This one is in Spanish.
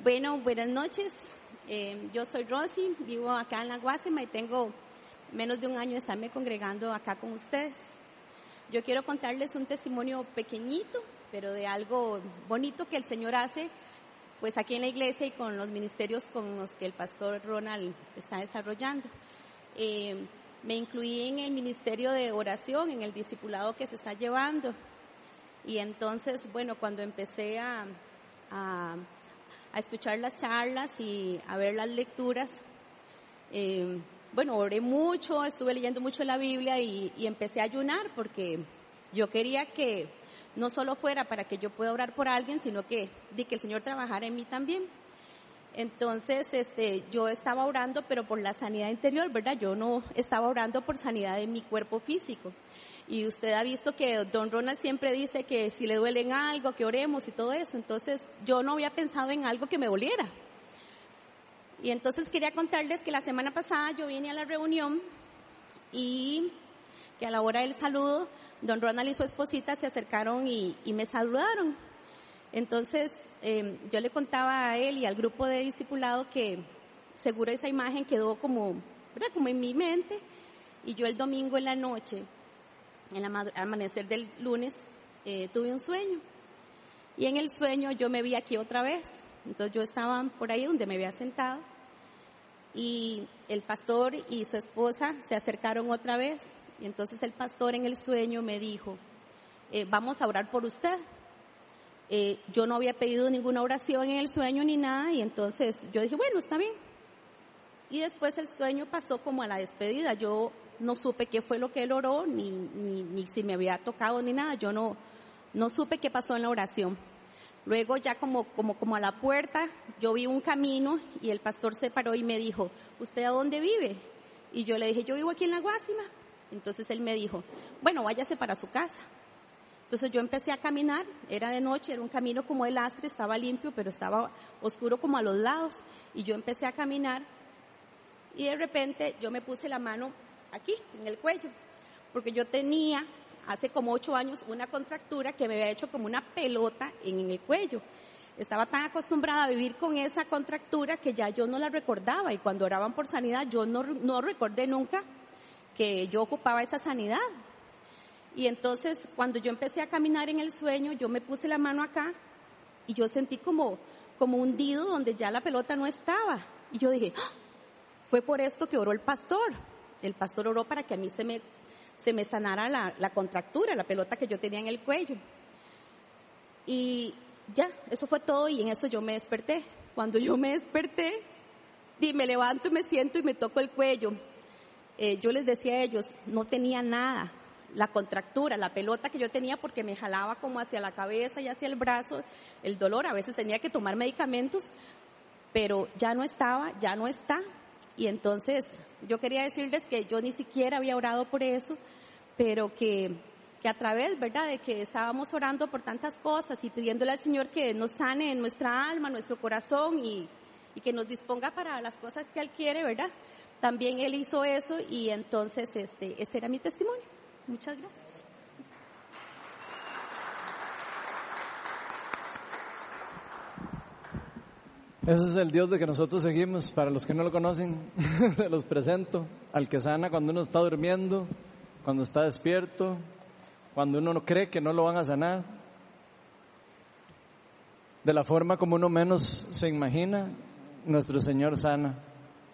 Bueno, buenas noches. Eh, yo soy Rosy, vivo acá en la Guasima y tengo menos de un año de estarme congregando acá con ustedes. Yo quiero contarles un testimonio pequeñito, pero de algo bonito que el Señor hace, pues aquí en la iglesia y con los ministerios con los que el pastor Ronald está desarrollando. Eh, me incluí en el ministerio de oración, en el discipulado que se está llevando. Y entonces, bueno, cuando empecé a, a, escuchar las charlas y a ver las lecturas, eh, bueno, oré mucho, estuve leyendo mucho la Biblia y, y, empecé a ayunar porque yo quería que no solo fuera para que yo pueda orar por alguien, sino que, de que el Señor trabajara en mí también. Entonces, este, yo estaba orando, pero por la sanidad interior, ¿verdad? Yo no estaba orando por sanidad de mi cuerpo físico. Y usted ha visto que don Ronald siempre dice que si le duele en algo, que oremos y todo eso. Entonces, yo no había pensado en algo que me doliera. Y entonces quería contarles que la semana pasada yo vine a la reunión y que a la hora del saludo, don Ronald y su esposita se acercaron y, y me saludaron. Entonces, eh, yo le contaba a él y al grupo de discipulado que seguro esa imagen quedó como, ¿verdad? como en mi mente. Y yo el domingo en la noche, en el amanecer del lunes, eh, tuve un sueño. Y en el sueño yo me vi aquí otra vez. Entonces yo estaba por ahí donde me había sentado. Y el pastor y su esposa se acercaron otra vez. Y entonces el pastor en el sueño me dijo, eh, vamos a orar por usted. Eh, yo no había pedido ninguna oración en el sueño ni nada y entonces yo dije, bueno, está bien. Y después el sueño pasó como a la despedida. Yo no supe qué fue lo que él oró, ni, ni, ni si me había tocado ni nada. Yo no, no supe qué pasó en la oración. Luego ya como, como, como a la puerta, yo vi un camino y el pastor se paró y me dijo, ¿usted a dónde vive? Y yo le dije, yo vivo aquí en la Guásima. Entonces él me dijo, bueno, váyase para su casa. Entonces yo empecé a caminar, era de noche, era un camino como el astre, estaba limpio, pero estaba oscuro como a los lados. Y yo empecé a caminar y de repente yo me puse la mano aquí, en el cuello, porque yo tenía hace como ocho años una contractura que me había hecho como una pelota en el cuello. Estaba tan acostumbrada a vivir con esa contractura que ya yo no la recordaba y cuando oraban por sanidad yo no, no recordé nunca que yo ocupaba esa sanidad. Y entonces cuando yo empecé a caminar en el sueño, yo me puse la mano acá y yo sentí como, como hundido donde ya la pelota no estaba. Y yo dije, ¡Ah! fue por esto que oró el pastor. El pastor oró para que a mí se me, se me sanara la, la contractura, la pelota que yo tenía en el cuello. Y ya, eso fue todo y en eso yo me desperté. Cuando yo me desperté, y me levanto y me siento y me toco el cuello. Eh, yo les decía a ellos, no tenía nada, la contractura, la pelota que yo tenía porque me jalaba como hacia la cabeza y hacia el brazo, el dolor, a veces tenía que tomar medicamentos, pero ya no estaba, ya no está. Y entonces yo quería decirles que yo ni siquiera había orado por eso, pero que, que a través, ¿verdad?, de que estábamos orando por tantas cosas y pidiéndole al Señor que nos sane en nuestra alma, nuestro corazón y, y que nos disponga para las cosas que Él quiere, ¿verdad? También Él hizo eso y entonces este, este era mi testimonio. Muchas gracias. Ese es el Dios de que nosotros seguimos. Para los que no lo conocen, se los presento. Al que sana cuando uno está durmiendo, cuando está despierto, cuando uno no cree que no lo van a sanar. De la forma como uno menos se imagina, nuestro Señor sana.